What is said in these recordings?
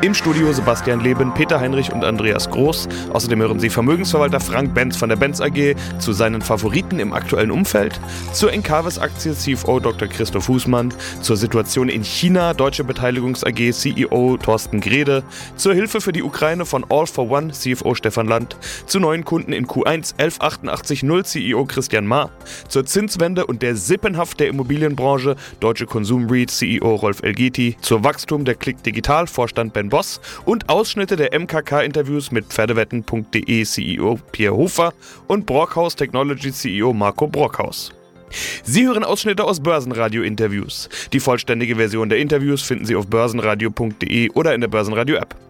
Im Studio Sebastian Leben, Peter Heinrich und Andreas Groß. Außerdem hören Sie Vermögensverwalter Frank Benz von der Benz AG zu seinen Favoriten im aktuellen Umfeld, zur Encarvis-Aktie CFO Dr. Christoph Husmann, zur Situation in China Deutsche Beteiligungs AG CEO Thorsten Grede, zur Hilfe für die Ukraine von All for One CFO Stefan Land, zu neuen Kunden in Q1 11880 CEO Christian Ma, zur Zinswende und der Sippenhaft der Immobilienbranche Deutsche Konsum REIT CEO Rolf Elgeti, zur Wachstum der Click Digital Vorstand Vorstand Ben Boss und Ausschnitte der MKK-Interviews mit Pferdewetten.de CEO Pierre Hofer und Brockhaus Technology CEO Marco Brockhaus. Sie hören Ausschnitte aus Börsenradio-Interviews. Die vollständige Version der Interviews finden Sie auf börsenradio.de oder in der Börsenradio-App.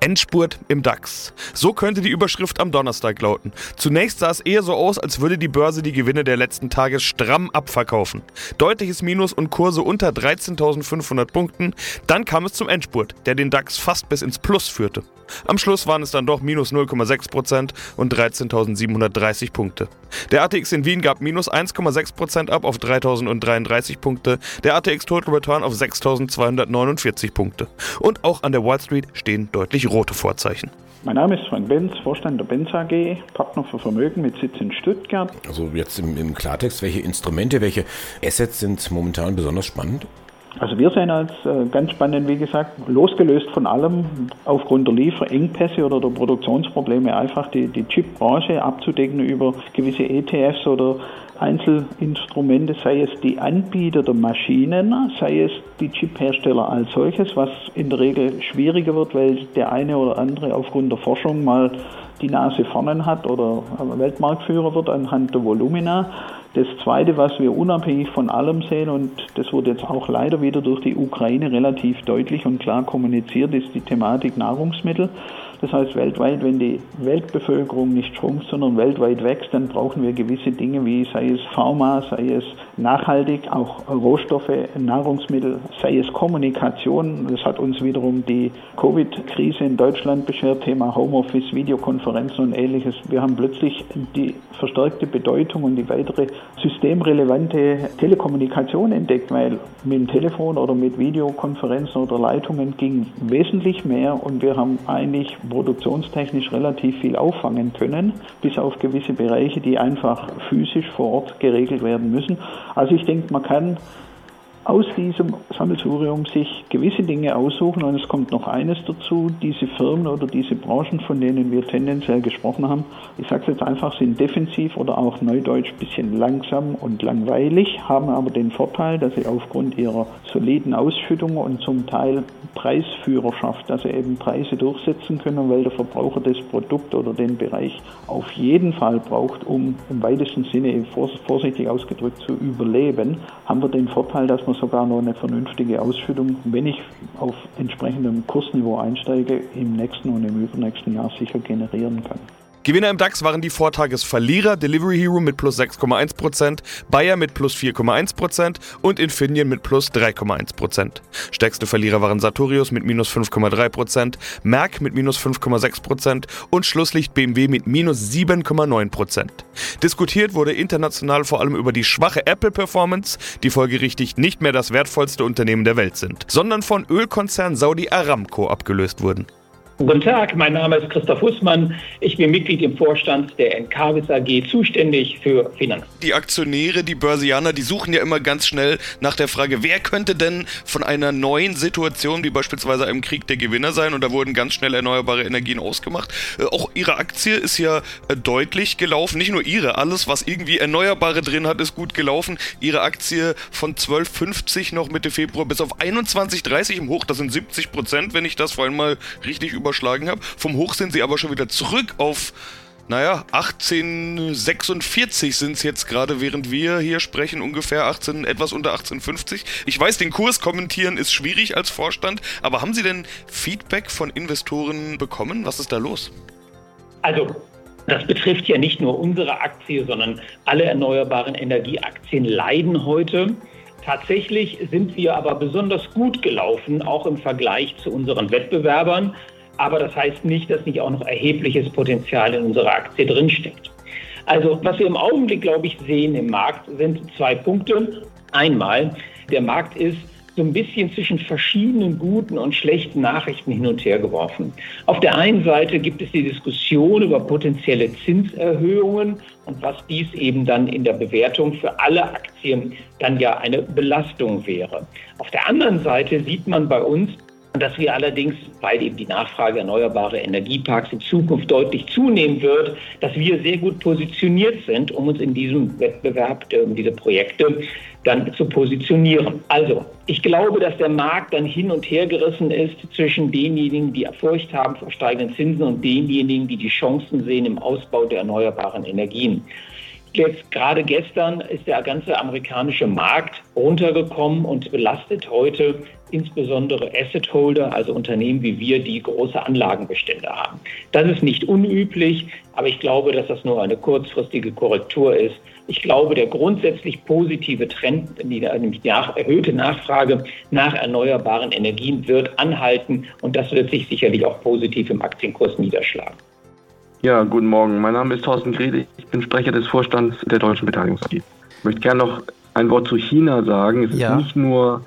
Endspurt im DAX. So könnte die Überschrift am Donnerstag lauten. Zunächst sah es eher so aus, als würde die Börse die Gewinne der letzten Tage stramm abverkaufen. Deutliches Minus und Kurse unter 13.500 Punkten. Dann kam es zum Endspurt, der den DAX fast bis ins Plus führte. Am Schluss waren es dann doch minus 0,6% und 13.730 Punkte. Der ATX in Wien gab minus 1,6% ab auf 3.033 Punkte, der ATX Total Return auf 6.249 Punkte. Und auch an der Wall Street stehen deutlich rote Vorzeichen. Mein Name ist Frank Benz, Vorstand der Benz AG, Partner für Vermögen mit Sitz in Stuttgart. Also jetzt im, im Klartext, welche Instrumente, welche Assets sind momentan besonders spannend? Also wir sehen als äh, ganz spannend, wie gesagt, losgelöst von allem, aufgrund der Lieferengpässe oder der Produktionsprobleme einfach die, die Chipbranche abzudecken über gewisse ETFs oder Einzelinstrumente, sei es die Anbieter der Maschinen, sei es die Chiphersteller als solches, was in der Regel schwieriger wird, weil der eine oder andere aufgrund der Forschung mal die Nase vorne hat oder Weltmarktführer wird anhand der Volumina. Das Zweite, was wir unabhängig von allem sehen, und das wurde jetzt auch leider wieder durch die Ukraine relativ deutlich und klar kommuniziert, ist die Thematik Nahrungsmittel. Das heißt, weltweit, wenn die Weltbevölkerung nicht schrumpft, sondern weltweit wächst, dann brauchen wir gewisse Dinge wie sei es Pharma, sei es nachhaltig, auch Rohstoffe, Nahrungsmittel, sei es Kommunikation. Das hat uns wiederum die Covid-Krise in Deutschland beschert, Thema Homeoffice, Videokonferenzen und ähnliches. Wir haben plötzlich die verstärkte Bedeutung und die weitere systemrelevante Telekommunikation entdeckt, weil mit dem Telefon oder mit Videokonferenzen oder Leitungen ging wesentlich mehr und wir haben eigentlich produktionstechnisch relativ viel auffangen können, bis auf gewisse Bereiche, die einfach physisch vor Ort geregelt werden müssen. Also ich denke, man kann aus diesem Sammelsurium sich gewisse Dinge aussuchen und es kommt noch eines dazu, diese Firmen oder diese Branchen, von denen wir tendenziell gesprochen haben, ich sage es jetzt einfach, sind defensiv oder auch neudeutsch ein bisschen langsam und langweilig, haben aber den Vorteil, dass sie aufgrund ihrer soliden Ausschüttungen und zum Teil Preisführerschaft, dass sie eben Preise durchsetzen können, weil der Verbraucher das Produkt oder den Bereich auf jeden Fall braucht, um im weitesten Sinne vorsichtig ausgedrückt zu überleben, haben wir den Vorteil, dass man sogar noch eine vernünftige Ausschüttung, wenn ich auf entsprechendem Kursniveau einsteige, im nächsten und im übernächsten Jahr sicher generieren kann. Gewinner im DAX waren die Vortagesverlierer Delivery Hero mit plus 6,1%, Bayer mit plus 4,1% und Infineon mit plus 3,1%. Stärkste Verlierer waren Sartorius mit minus 5,3%, Merck mit minus 5,6% und Schlusslicht BMW mit minus 7,9%. Diskutiert wurde international vor allem über die schwache Apple-Performance, die folgerichtig nicht mehr das wertvollste Unternehmen der Welt sind, sondern von Ölkonzern Saudi Aramco abgelöst wurden. Guten Tag, mein Name ist Christoph Hussmann. Ich bin Mitglied im Vorstand der Encarvis AG, zuständig für Finanzen. Die Aktionäre, die Börsianer, die suchen ja immer ganz schnell nach der Frage, wer könnte denn von einer neuen Situation, wie beispielsweise einem Krieg, der Gewinner sein? Und da wurden ganz schnell erneuerbare Energien ausgemacht. Äh, auch Ihre Aktie ist ja äh, deutlich gelaufen. Nicht nur Ihre, alles, was irgendwie Erneuerbare drin hat, ist gut gelaufen. Ihre Aktie von 12,50 noch Mitte Februar bis auf 21,30 im Hoch, das sind 70 Prozent, wenn ich das vorhin mal richtig über überschlagen habe. Vom Hoch sind sie aber schon wieder zurück auf naja, 1846 sind es jetzt gerade, während wir hier sprechen, ungefähr 18, etwas unter 1850. Ich weiß, den Kurs kommentieren ist schwierig als Vorstand, aber haben Sie denn Feedback von Investoren bekommen? Was ist da los? Also, das betrifft ja nicht nur unsere Aktie, sondern alle erneuerbaren Energieaktien leiden heute Tatsächlich sind wir aber besonders gut gelaufen, auch im Vergleich zu unseren Wettbewerbern. Aber das heißt nicht, dass nicht auch noch erhebliches Potenzial in unserer Aktie drinsteckt. Also was wir im Augenblick, glaube ich, sehen im Markt, sind zwei Punkte. Einmal, der Markt ist so ein bisschen zwischen verschiedenen guten und schlechten Nachrichten hin und her geworfen. Auf der einen Seite gibt es die Diskussion über potenzielle Zinserhöhungen und was dies eben dann in der Bewertung für alle Aktien dann ja eine Belastung wäre. Auf der anderen Seite sieht man bei uns, dass wir allerdings, weil eben die Nachfrage erneuerbarer Energieparks in Zukunft deutlich zunehmen wird, dass wir sehr gut positioniert sind, um uns in diesem Wettbewerb, um diese Projekte dann zu positionieren. Also, ich glaube, dass der Markt dann hin und her gerissen ist zwischen denjenigen, die Furcht haben vor steigenden Zinsen und denjenigen, die die Chancen sehen im Ausbau der erneuerbaren Energien. Jetzt gerade gestern ist der ganze amerikanische Markt runtergekommen und belastet heute insbesondere Asset Holder, also Unternehmen wie wir, die große Anlagenbestände haben. Das ist nicht unüblich, aber ich glaube, dass das nur eine kurzfristige Korrektur ist. Ich glaube, der grundsätzlich positive Trend, nämlich die erhöhte Nachfrage nach erneuerbaren Energien, wird anhalten und das wird sich sicherlich auch positiv im Aktienkurs niederschlagen. Ja, guten Morgen. Mein Name ist Thorsten Grede. Ich bin Sprecher des Vorstands der Deutschen Beteiligungs AG. Ich möchte gerne noch ein Wort zu China sagen. Es, ja. ist nicht nur,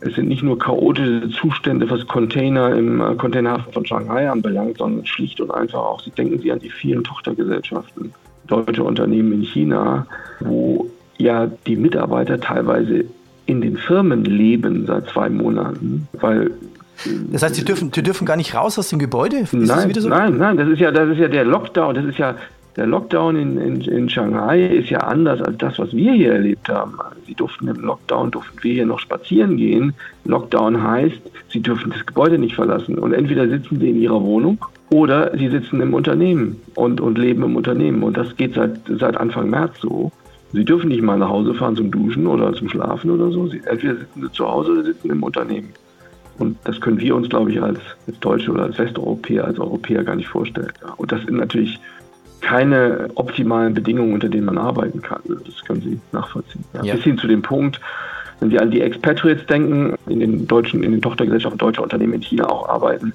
es sind nicht nur chaotische Zustände, was Container im äh, Containerhafen von Shanghai anbelangt, sondern schlicht und einfach auch, Sie denken Sie an die vielen Tochtergesellschaften deutsche Unternehmen in China, wo ja die Mitarbeiter teilweise in den Firmen leben seit zwei Monaten, weil das heißt, sie dürfen, sie dürfen gar nicht raus aus dem Gebäude? Ist nein, so? nein, nein, das ist ja, das ist ja der Lockdown, das ist ja der Lockdown in, in, in Shanghai ist ja anders als das, was wir hier erlebt haben. Sie durften im Lockdown, durften wir hier noch spazieren gehen. Lockdown heißt, sie dürfen das Gebäude nicht verlassen. Und entweder sitzen sie in ihrer Wohnung oder sie sitzen im Unternehmen und, und leben im Unternehmen. Und das geht seit, seit Anfang März so. Sie dürfen nicht mal nach Hause fahren zum Duschen oder zum Schlafen oder so. Sie, entweder sitzen sie zu Hause oder sitzen im Unternehmen. Und das können wir uns, glaube ich, als, als Deutsche oder als Westeuropäer, als Europäer gar nicht vorstellen. Und das sind natürlich keine optimalen Bedingungen, unter denen man arbeiten kann. Das können Sie nachvollziehen. Ja. Ja. Bis hin zu dem Punkt, wenn Sie an die Expatriates denken, in den deutschen, in den Tochtergesellschaften deutscher Unternehmen in China auch arbeiten,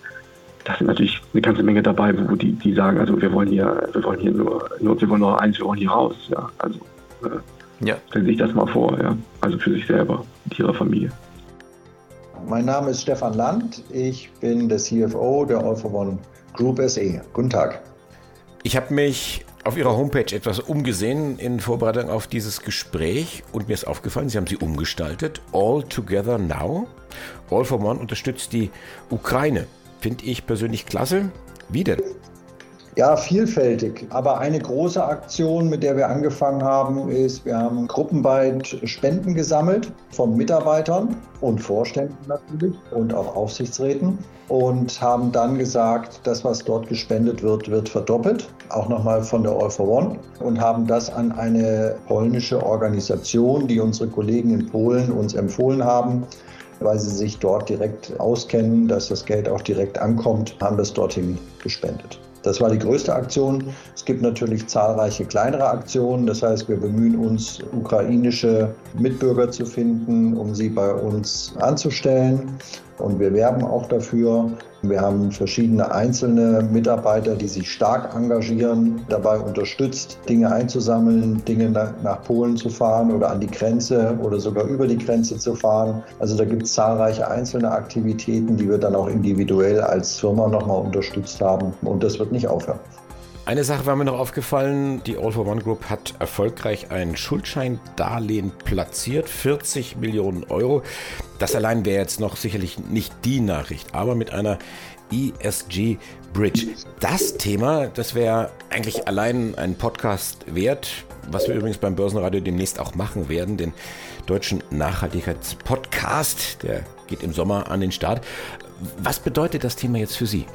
da sind natürlich eine ganze Menge dabei, wo die, die sagen, also wir wollen hier, wir wollen hier nur, nur wir wollen nur eins, wir wollen hier raus. Ja. Also äh, ja. stellen Sie sich das mal vor, ja. Also für sich selber, mit ihrer Familie. Mein Name ist Stefan Land. Ich bin der CFO der All for One Group SE. Guten Tag. Ich habe mich auf Ihrer Homepage etwas umgesehen in Vorbereitung auf dieses Gespräch und mir ist aufgefallen, Sie haben sie umgestaltet. All Together Now. All for One unterstützt die Ukraine. Finde ich persönlich klasse. Wie denn? Ja, vielfältig. Aber eine große Aktion, mit der wir angefangen haben, ist, wir haben gruppenweit Spenden gesammelt von Mitarbeitern und Vorständen natürlich und auch Aufsichtsräten und haben dann gesagt, das, was dort gespendet wird, wird verdoppelt, auch nochmal von der All for One und haben das an eine polnische Organisation, die unsere Kollegen in Polen uns empfohlen haben, weil sie sich dort direkt auskennen, dass das Geld auch direkt ankommt, haben das dorthin gespendet. Das war die größte Aktion. Es gibt natürlich zahlreiche kleinere Aktionen. Das heißt, wir bemühen uns, ukrainische Mitbürger zu finden, um sie bei uns anzustellen. Und wir werben auch dafür. Wir haben verschiedene einzelne Mitarbeiter, die sich stark engagieren, dabei unterstützt, Dinge einzusammeln, Dinge nach Polen zu fahren oder an die Grenze oder sogar über die Grenze zu fahren. Also da gibt es zahlreiche einzelne Aktivitäten, die wir dann auch individuell als Firma nochmal unterstützt haben. Und das wird nicht aufhören. Eine Sache war mir noch aufgefallen, die All for One Group hat erfolgreich ein Schuldscheindarlehen platziert, 40 Millionen Euro. Das allein wäre jetzt noch sicherlich nicht die Nachricht, aber mit einer ESG Bridge. Das Thema, das wäre eigentlich allein ein Podcast wert, was wir übrigens beim Börsenradio demnächst auch machen werden, den deutschen Nachhaltigkeitspodcast, der geht im Sommer an den Start. Was bedeutet das Thema jetzt für Sie?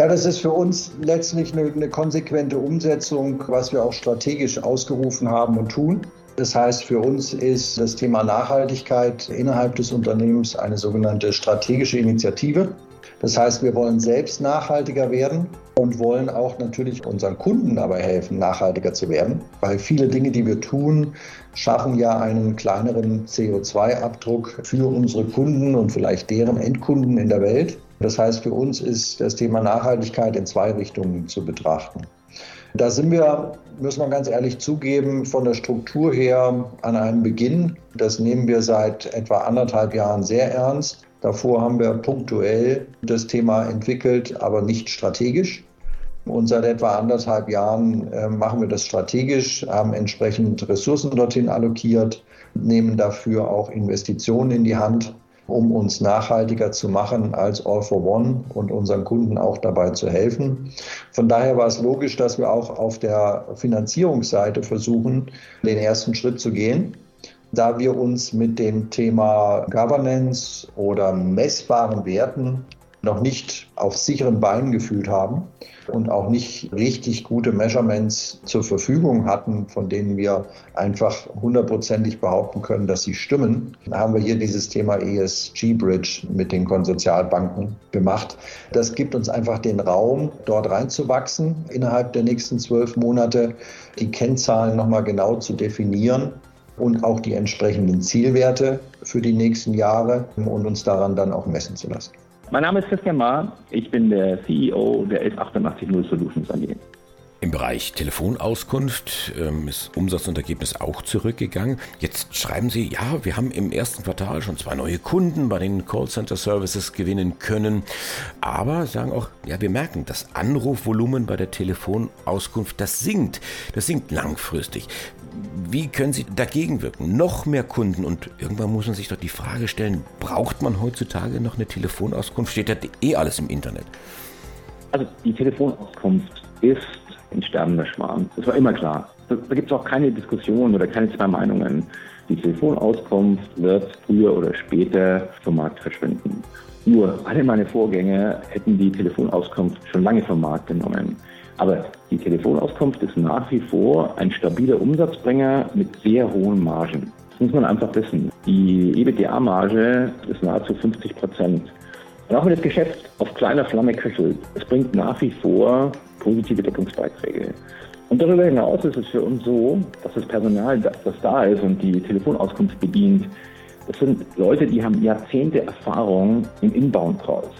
Ja, das ist für uns letztlich eine, eine, konsequente Umsetzung, was wir auch strategisch ausgerufen haben und tun. Das heißt, für uns ist das Thema Nachhaltigkeit innerhalb des Unternehmens eine sogenannte strategische Initiative. Das heißt, wir wollen selbst nachhaltiger werden und wollen auch natürlich unseren Kunden dabei helfen, nachhaltiger zu werden, weil viele Dinge, die wir tun, schaffen ja einen kleineren CO2-Abdruck für unsere Kunden und vielleicht deren Endkunden in der Welt. Das heißt, für uns ist das Thema Nachhaltigkeit in zwei Richtungen zu betrachten. Da sind wir, müssen wir ganz ehrlich zugeben, von der Struktur her an einem Beginn. Das nehmen wir seit etwa anderthalb Jahren sehr ernst. Davor haben wir punktuell das Thema entwickelt, aber nicht strategisch. Und seit etwa anderthalb Jahren äh, machen wir das strategisch, haben entsprechend Ressourcen dorthin allokiert, nehmen dafür auch Investitionen in die Hand, um uns nachhaltiger zu machen als All for One und unseren Kunden auch dabei zu helfen. Von daher war es logisch, dass wir auch auf der Finanzierungsseite versuchen, den ersten Schritt zu gehen da wir uns mit dem Thema Governance oder messbaren Werten noch nicht auf sicheren Beinen gefühlt haben und auch nicht richtig gute Measurements zur Verfügung hatten, von denen wir einfach hundertprozentig behaupten können, dass sie stimmen, haben wir hier dieses Thema ESG Bridge mit den Konsortialbanken gemacht. Das gibt uns einfach den Raum, dort reinzuwachsen innerhalb der nächsten zwölf Monate, die Kennzahlen nochmal genau zu definieren und auch die entsprechenden Zielwerte für die nächsten Jahre und uns daran dann auch messen zu lassen. Mein Name ist Christian Ma, ich bin der CEO der 11880 Solutions AG. Im Bereich Telefonauskunft ähm, ist Umsatz und Ergebnis auch zurückgegangen. Jetzt schreiben Sie, ja, wir haben im ersten Quartal schon zwei neue Kunden bei den Callcenter Services gewinnen können. Aber sagen auch, ja, wir merken, das Anrufvolumen bei der Telefonauskunft, das sinkt. Das sinkt langfristig. Wie können Sie dagegen wirken? Noch mehr Kunden und irgendwann muss man sich doch die Frage stellen, braucht man heutzutage noch eine Telefonauskunft? Steht ja eh alles im Internet. Also die Telefonauskunft ist ein sterbender Schmarrn. Das war immer klar. Da, da gibt es auch keine Diskussion oder keine zwei Meinungen. Die Telefonauskunft wird früher oder später vom Markt verschwinden. Nur alle meine Vorgänger hätten die Telefonauskunft schon lange vom Markt genommen. Aber die Telefonauskunft ist nach wie vor ein stabiler Umsatzbringer mit sehr hohen Margen. Das muss man einfach wissen. Die EBITDA-Marge ist nahezu 50 Prozent. Und auch wenn das Geschäft auf kleiner Flamme köchelt, es bringt nach wie vor positive Deckungsbeiträge. Und darüber hinaus ist es für uns so, dass das Personal, das, das da ist und die Telefonauskunft bedient, das sind Leute, die haben Jahrzehnte Erfahrung in Inbound-Calls.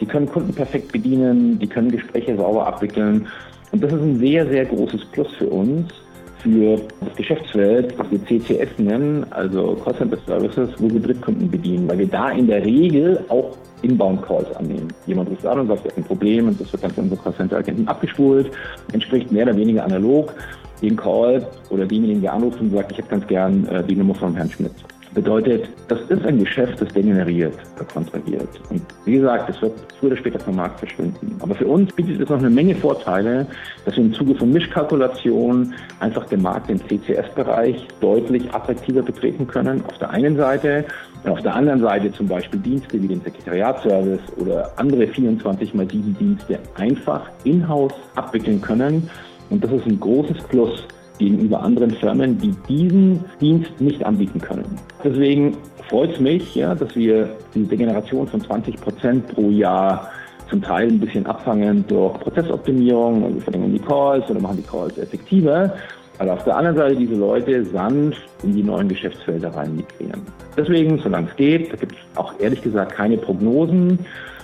Die können Kunden perfekt bedienen, die können Gespräche sauber abwickeln. Und das ist ein sehr, sehr großes Plus für uns, für das Geschäftsfeld, was wir CCS nennen, also Call Center Services, wo wir Drittkunden bedienen, weil wir da in der Regel auch Inbound-Calls annehmen. Jemand ruft an und sagt, er hat ein Problem und das wird dann von unserem Call-Center-Agenten abgespult, entspricht mehr oder weniger analog den Call oder demjenigen, der anruft und sagt, ich hätte ganz gern äh, die Nummer von Herrn Schmidt. Bedeutet, das ist ein Geschäft, das degeneriert, kontrahiert. Und wie gesagt, es wird früher oder später vom Markt verschwinden. Aber für uns bietet es noch eine Menge Vorteile, dass wir im Zuge von Mischkalkulation einfach den Markt im CCS-Bereich deutlich attraktiver betreten können. Auf der einen Seite und auf der anderen Seite zum Beispiel Dienste wie den Sekretariatsservice oder andere 24 x 7 Dienste einfach in-house abwickeln können. Und das ist ein großes Plus gegenüber anderen Firmen, die diesen Dienst nicht anbieten können. Deswegen freut es mich, ja, dass wir diese Degeneration von 20 Prozent pro Jahr zum Teil ein bisschen abfangen durch Prozessoptimierung, also wir verlängern die Calls oder machen die Calls effektiver. Aber auf der anderen Seite diese Leute sanft in die neuen Geschäftsfelder rein migrieren. Deswegen, solange es geht, da gibt es auch ehrlich gesagt keine Prognosen.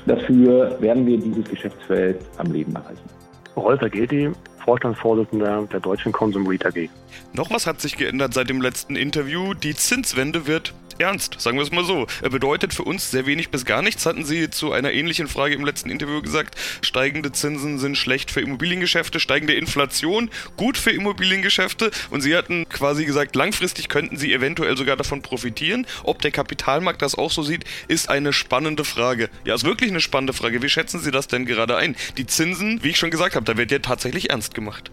Dafür werden wir dieses Geschäftsfeld am Leben erreichen. Rolf Ageti, Vorstandsvorsitzender der Deutschen Consum Read AG. Noch was hat sich geändert seit dem letzten Interview. Die Zinswende wird ernst, sagen wir es mal so. Er bedeutet für uns sehr wenig bis gar nichts, hatten Sie zu einer ähnlichen Frage im letzten Interview gesagt. Steigende Zinsen sind schlecht für Immobiliengeschäfte, steigende Inflation gut für Immobiliengeschäfte und Sie hatten quasi gesagt, langfristig könnten Sie eventuell sogar davon profitieren. Ob der Kapitalmarkt das auch so sieht, ist eine spannende Frage. Ja, ist wirklich eine spannende Frage. Wie schätzen Sie das denn gerade ein? Die Zinsen, wie ich schon gesagt habe, da wird ja tatsächlich ernst gemacht.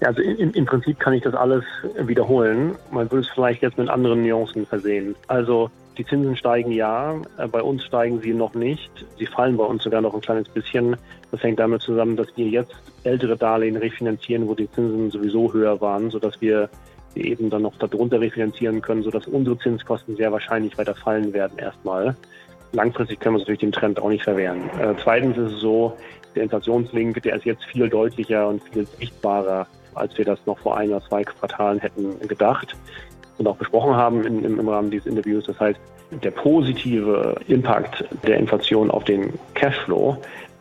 Ja, also im, im Prinzip kann ich das alles wiederholen. Man würde es vielleicht jetzt mit anderen Nuancen versehen. Also die Zinsen steigen ja, äh, bei uns steigen sie noch nicht. Sie fallen bei uns sogar noch ein kleines bisschen. Das hängt damit zusammen, dass wir jetzt ältere Darlehen refinanzieren, wo die Zinsen sowieso höher waren, sodass wir die eben dann noch darunter refinanzieren können, sodass unsere Zinskosten sehr wahrscheinlich weiter fallen werden erstmal. Langfristig können wir uns natürlich dem Trend auch nicht verwehren. Äh, zweitens ist es so, der Inflationslink, der ist jetzt viel deutlicher und viel sichtbarer, als wir das noch vor ein oder zwei Quartalen hätten gedacht und auch besprochen haben in, im, im Rahmen dieses Interviews. Das heißt, der positive Impact der Inflation auf den Cashflow,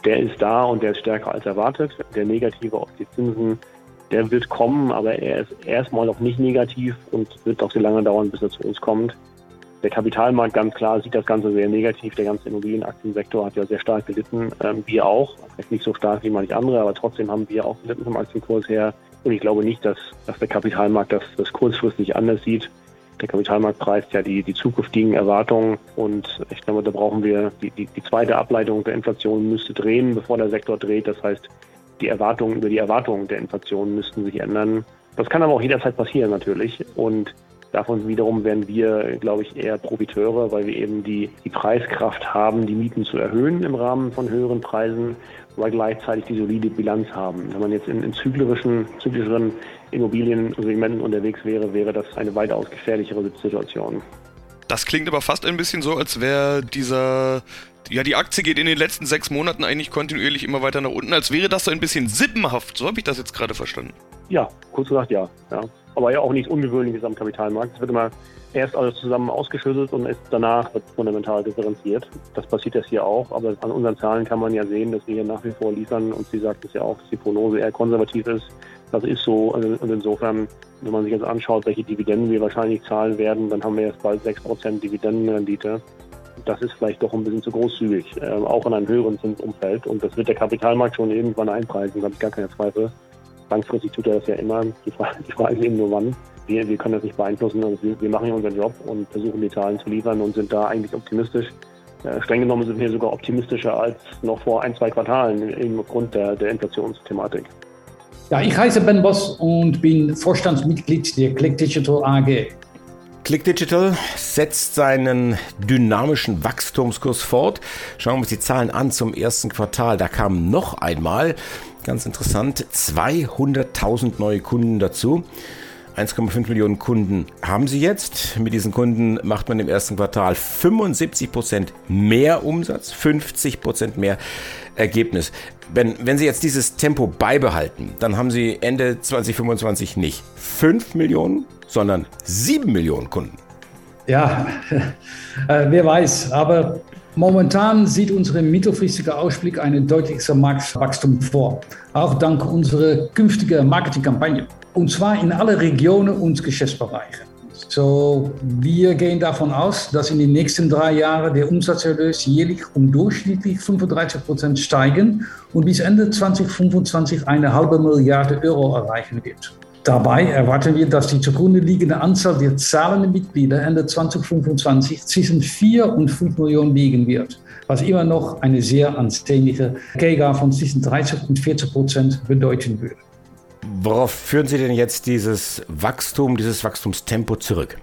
der ist da und der ist stärker als erwartet. Der negative auf die Zinsen, der wird kommen, aber er ist erstmal noch nicht negativ und wird auch sehr lange dauern, bis er zu uns kommt. Der Kapitalmarkt ganz klar sieht das Ganze sehr negativ. Der ganze Immobilienaktiensektor hat ja sehr stark gelitten. Ähm, wir auch. Vielleicht nicht so stark wie manche andere, aber trotzdem haben wir auch gelitten vom Aktienkurs her. Und ich glaube nicht, dass, dass der Kapitalmarkt das, das kurzfristig anders sieht. Der Kapitalmarkt preist ja die, die zukünftigen Erwartungen und ich glaube, da brauchen wir die, die, die zweite Ableitung der Inflation müsste drehen, bevor der Sektor dreht. Das heißt, die Erwartungen über die Erwartungen der Inflation müssten sich ändern. Das kann aber auch jederzeit passieren natürlich und Davon wiederum werden wir, glaube ich, eher Profiteure, weil wir eben die, die Preiskraft haben, die Mieten zu erhöhen im Rahmen von höheren Preisen, weil gleichzeitig die solide Bilanz haben. Wenn man jetzt in, in zyklischen, zyklischen Immobiliensegmenten unterwegs wäre, wäre das eine weitaus gefährlichere Situation. Das klingt aber fast ein bisschen so, als wäre dieser ja, die Aktie geht in den letzten sechs Monaten eigentlich kontinuierlich immer weiter nach unten, als wäre das so ein bisschen sippenhaft. So habe ich das jetzt gerade verstanden. Ja, kurz gesagt ja. ja aber ja auch nichts Ungewöhnliches am Kapitalmarkt. Es wird immer erst alles zusammen ausgeschüttet und danach wird fundamental differenziert. Das passiert jetzt hier auch, aber an unseren Zahlen kann man ja sehen, dass wir hier nach wie vor liefern und Sie sagt es ja auch, dass die Prognose eher konservativ ist. Das ist so und insofern, wenn man sich jetzt anschaut, welche Dividenden wir wahrscheinlich zahlen werden, dann haben wir jetzt bald 6% Dividendenrendite. Das ist vielleicht doch ein bisschen zu großzügig, äh, auch in einem höheren Zinsumfeld. Und das wird der Kapitalmarkt schon irgendwann einpreisen, da habe ich gar keine Zweifel. Langfristig tut er das ja immer. Die Frage, die Frage ist eben nur wann. Wir, wir können das nicht beeinflussen. Also wir, wir machen hier unseren Job und versuchen die Zahlen zu liefern und sind da eigentlich optimistisch. Äh, streng genommen sind wir sogar optimistischer als noch vor ein, zwei Quartalen, eben aufgrund der, der Inflationsthematik. Ja, ich heiße Ben Boss und bin Vorstandsmitglied der Click Digital AG. Click Digital setzt seinen dynamischen Wachstumskurs fort. Schauen wir uns die Zahlen an zum ersten Quartal. Da kam noch einmal Ganz interessant, 200.000 neue Kunden dazu. 1,5 Millionen Kunden haben sie jetzt. Mit diesen Kunden macht man im ersten Quartal 75 Prozent mehr Umsatz, 50 Prozent mehr Ergebnis. Wenn, wenn Sie jetzt dieses Tempo beibehalten, dann haben Sie Ende 2025 nicht 5 Millionen, sondern 7 Millionen Kunden. Ja, äh, wer weiß. Aber Momentan sieht unser mittelfristiger Ausblick einen deutlichen Marktwachstum vor, auch dank unserer künftigen Marketingkampagne. Und zwar in alle Regionen und Geschäftsbereiche. So, wir gehen davon aus, dass in den nächsten drei Jahren der Umsatzerlös jährlich um durchschnittlich 35 Prozent steigen und bis Ende 2025 eine halbe Milliarde Euro erreichen wird. Dabei erwarten wir, dass die zugrunde liegende Anzahl der zahlenden Mitglieder Ende 2025 zwischen 4 und 5 Millionen liegen wird, was immer noch eine sehr ansehnliche KGA von zwischen 30 und 40 Prozent bedeuten würde. Worauf führen Sie denn jetzt dieses Wachstum, dieses Wachstumstempo zurück?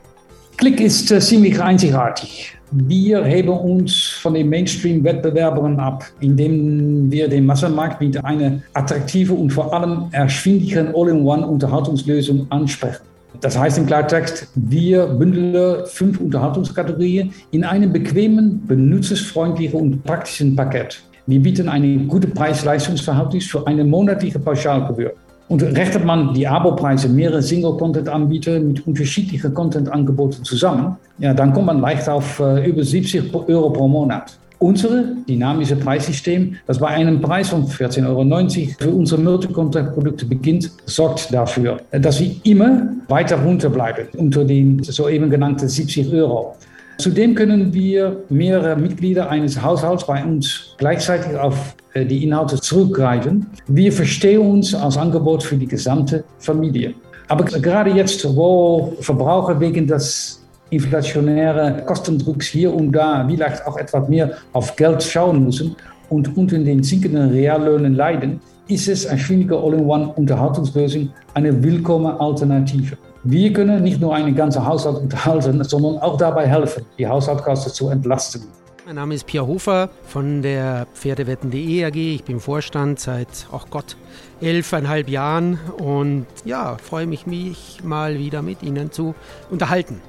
Klick ist äh, ziemlich einzigartig. Wir heben uns von den Mainstream-Wettbewerbern ab, indem wir den Massenmarkt mit einer attraktiven und vor allem erschwinglichen All-in-One-Unterhaltungslösung ansprechen. Das heißt im Klartext, wir bündeln fünf Unterhaltungskategorien in einem bequemen, benutzersfreundlichen und praktischen Paket. Wir bieten eine gute Preis-Leistungsverhältnis für eine monatliche Pauschalgebühr. Und rechnet man die Abo-Preise mehrerer Single-Content-Anbieter mit unterschiedlichen Content-Angeboten zusammen, ja, dann kommt man leicht auf äh, über 70 Euro pro Monat. Unsere dynamische Preissystem, das bei einem Preis von 14,90 Euro für unsere Multi-Content-Produkte beginnt, sorgt dafür, dass wir immer weiter runterbleiben unter den soeben genannten 70 Euro. Zudem können wir mehrere Mitglieder eines Haushalts bei uns gleichzeitig auf die Inhalte zurückgreifen. Wir verstehen uns als Angebot für die gesamte Familie. Aber gerade jetzt, wo Verbraucher wegen des inflationären Kostendrucks hier und da vielleicht auch etwas mehr auf Geld schauen müssen und unter den sinkenden Reallöhnen leiden, ist es eine schwierige All-in-One-Unterhaltungslösung eine willkommene Alternative. Wir können nicht nur einen ganzen Haushalt unterhalten, sondern auch dabei helfen, die Haushaltskasse zu entlasten. Mein Name ist Pia Hofer von der Pferdewetten.de AG. Ich bin Vorstand seit, ach Gott, elfeinhalb Jahren und ja, freue mich, mich mal wieder mit Ihnen zu unterhalten.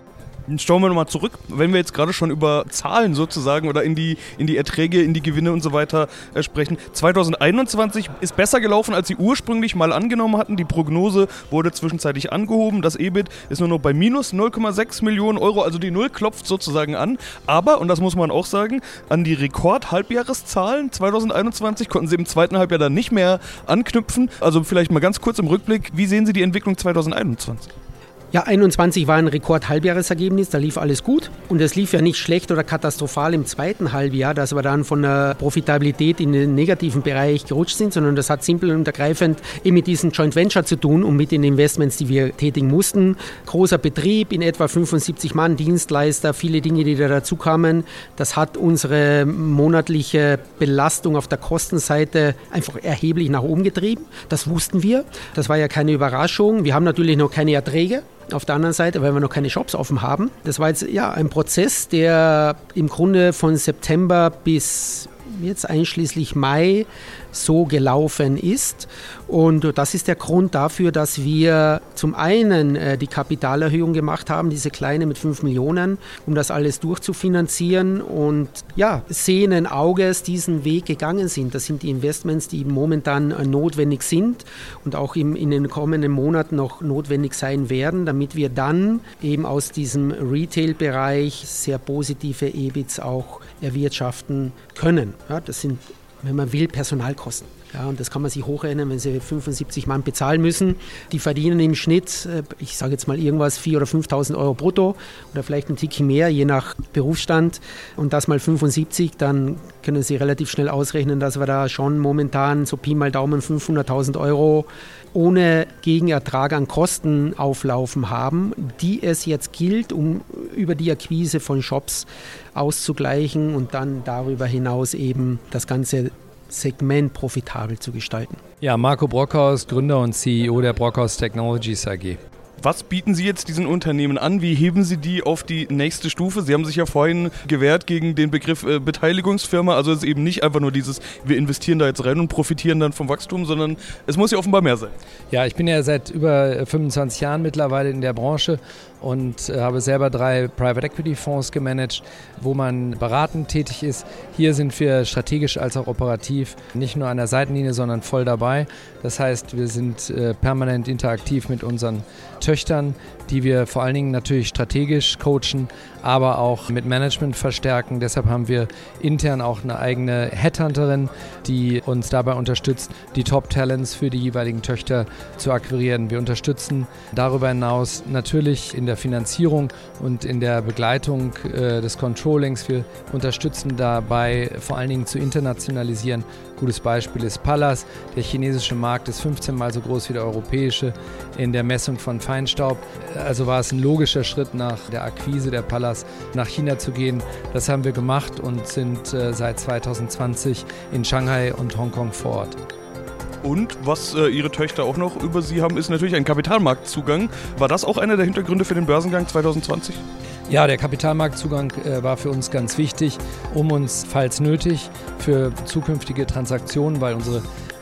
Schauen wir nochmal zurück, wenn wir jetzt gerade schon über Zahlen sozusagen oder in die, in die Erträge, in die Gewinne und so weiter äh, sprechen. 2021 ist besser gelaufen, als sie ursprünglich mal angenommen hatten. Die Prognose wurde zwischenzeitlich angehoben. Das EBIT ist nur noch bei minus 0,6 Millionen Euro, also die Null klopft sozusagen an. Aber, und das muss man auch sagen, an die Rekord-Halbjahreszahlen 2021 konnten sie im zweiten Halbjahr dann nicht mehr anknüpfen. Also vielleicht mal ganz kurz im Rückblick, wie sehen Sie die Entwicklung 2021? Ja, 21 war ein Rekord-Halbjahresergebnis, da lief alles gut. Und es lief ja nicht schlecht oder katastrophal im zweiten Halbjahr, dass wir dann von der Profitabilität in den negativen Bereich gerutscht sind, sondern das hat simpel und ergreifend eben mit diesem Joint Venture zu tun und mit den Investments, die wir tätigen mussten. Großer Betrieb, in etwa 75 Mann, Dienstleister, viele Dinge, die da dazu kamen. Das hat unsere monatliche Belastung auf der Kostenseite einfach erheblich nach oben getrieben. Das wussten wir. Das war ja keine Überraschung. Wir haben natürlich noch keine Erträge auf der anderen Seite, weil wir noch keine Shops offen haben. Das war jetzt ja ein Prozess, der im Grunde von September bis jetzt einschließlich Mai so gelaufen ist. Und das ist der Grund dafür, dass wir zum einen äh, die Kapitalerhöhung gemacht haben, diese kleine mit 5 Millionen, um das alles durchzufinanzieren und ja, sehenden Auges diesen Weg gegangen sind. Das sind die Investments, die momentan äh, notwendig sind und auch in den kommenden Monaten noch notwendig sein werden, damit wir dann eben aus diesem Retail-Bereich sehr positive EBITs auch erwirtschaften können. Ja, das sind wenn man will, Personalkosten. Ja, und das kann man sich hochrechnen, wenn Sie 75 Mann bezahlen müssen. Die verdienen im Schnitt, äh, ich sage jetzt mal irgendwas, 4.000 oder 5.000 Euro brutto oder vielleicht ein Ticken mehr, je nach Berufsstand. Und das mal 75, dann können Sie relativ schnell ausrechnen, dass wir da schon momentan so Pi mal Daumen 500.000 Euro ohne Gegenertrag an Kosten auflaufen haben, die es jetzt gilt, um über die Akquise von Shops auszugleichen und dann darüber hinaus eben das ganze Segment profitabel zu gestalten. Ja, Marco Brockhaus, Gründer und CEO der Brockhaus Technologies AG. Was bieten Sie jetzt diesen Unternehmen an? Wie heben Sie die auf die nächste Stufe? Sie haben sich ja vorhin gewehrt gegen den Begriff äh, Beteiligungsfirma. Also es ist eben nicht einfach nur dieses, wir investieren da jetzt rein und profitieren dann vom Wachstum, sondern es muss ja offenbar mehr sein. Ja, ich bin ja seit über 25 Jahren mittlerweile in der Branche und äh, habe selber drei Private Equity Fonds gemanagt, wo man beratend tätig ist. Hier sind wir strategisch als auch operativ nicht nur an der Seitenlinie, sondern voll dabei. Das heißt, wir sind äh, permanent interaktiv mit unseren Töchtern, die wir vor allen Dingen natürlich strategisch coachen, aber auch mit Management verstärken. Deshalb haben wir intern auch eine eigene Headhunterin, die uns dabei unterstützt, die Top-Talents für die jeweiligen Töchter zu akquirieren. Wir unterstützen darüber hinaus natürlich in der Finanzierung und in der Begleitung äh, des Controllings. Wir unterstützen dabei vor allen Dingen zu internationalisieren. Gutes Beispiel ist Pallas. Der chinesische Markt ist 15 mal so groß wie der europäische in der Messung von Feinstaub. Also war es ein logischer Schritt nach der Akquise der Pallas nach China zu gehen. Das haben wir gemacht und sind äh, seit 2020 in Shanghai und Hongkong vor Ort. Und was äh, Ihre Töchter auch noch über Sie haben, ist natürlich ein Kapitalmarktzugang. War das auch einer der Hintergründe für den Börsengang 2020? Ja, der Kapitalmarktzugang äh, war für uns ganz wichtig, um uns, falls nötig, für zukünftige Transaktionen, weil unsere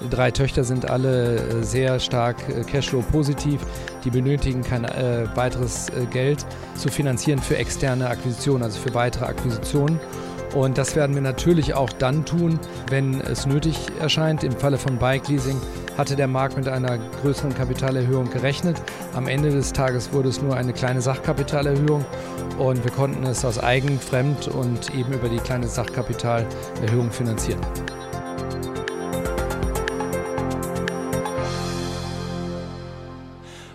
drei Töchter sind alle äh, sehr stark äh, Cashflow-positiv, die benötigen kein äh, weiteres äh, Geld zu finanzieren für externe Akquisitionen, also für weitere Akquisitionen. Und das werden wir natürlich auch dann tun, wenn es nötig erscheint. Im Falle von Bike Leasing hatte der Markt mit einer größeren Kapitalerhöhung gerechnet. Am Ende des Tages wurde es nur eine kleine Sachkapitalerhöhung und wir konnten es aus eigen, fremd und eben über die kleine Sachkapitalerhöhung finanzieren.